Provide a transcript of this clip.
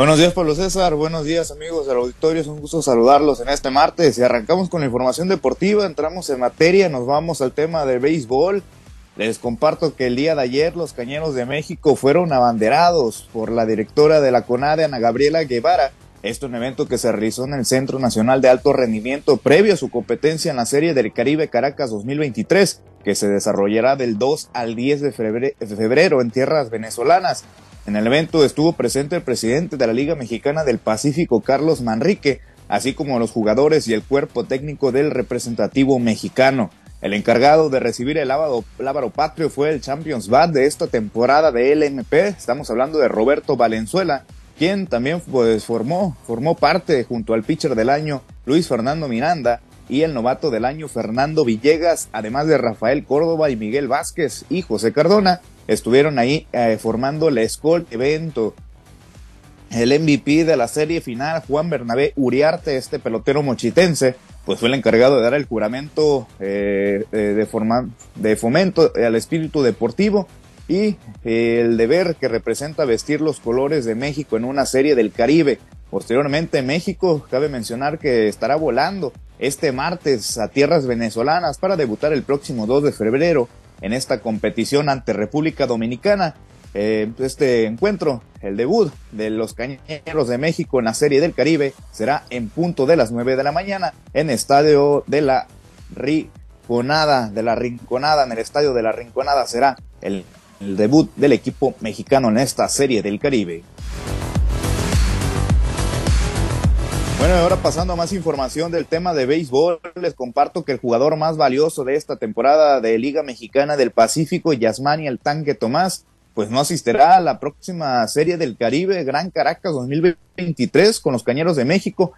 Buenos días, Pablo César. Buenos días, amigos del auditorio. Es un gusto saludarlos en este martes. Y arrancamos con la información deportiva. Entramos en materia. Nos vamos al tema del béisbol. Les comparto que el día de ayer los Cañeros de México fueron abanderados por la directora de la CONADE, Ana Gabriela Guevara. Esto es un evento que se realizó en el Centro Nacional de Alto Rendimiento previo a su competencia en la Serie del Caribe Caracas 2023, que se desarrollará del 2 al 10 de febrero en tierras venezolanas. En el evento estuvo presente el presidente de la Liga Mexicana del Pacífico, Carlos Manrique, así como los jugadores y el cuerpo técnico del representativo mexicano. El encargado de recibir el lábaro, patrio fue el Champions Bad de esta temporada de LMP. Estamos hablando de Roberto Valenzuela, quien también pues, formó parte junto al pitcher del año Luis Fernando Miranda y el novato del año Fernando Villegas, además de Rafael Córdoba y Miguel Vázquez y José Cardona, estuvieron ahí eh, formando el Escol evento. El MVP de la serie final, Juan Bernabé Uriarte, este pelotero mochitense, pues fue el encargado de dar el juramento eh, eh, de, de fomento al espíritu deportivo y el deber que representa vestir los colores de México en una serie del Caribe. Posteriormente, México, cabe mencionar que estará volando este martes a tierras venezolanas para debutar el próximo 2 de febrero en esta competición ante República Dominicana. Eh, este encuentro, el debut de los Cañeros de México en la Serie del Caribe, será en punto de las 9 de la mañana en Estadio de la Rinconada, de la Rinconada, en el Estadio de la Rinconada será el, el debut del equipo mexicano en esta Serie del Caribe. Bueno, ahora pasando a más información del tema de béisbol, les comparto que el jugador más valioso de esta temporada de Liga Mexicana del Pacífico, Yasmani el Tanque Tomás, pues no asistirá a la próxima serie del Caribe Gran Caracas 2023 con los Cañeros de México,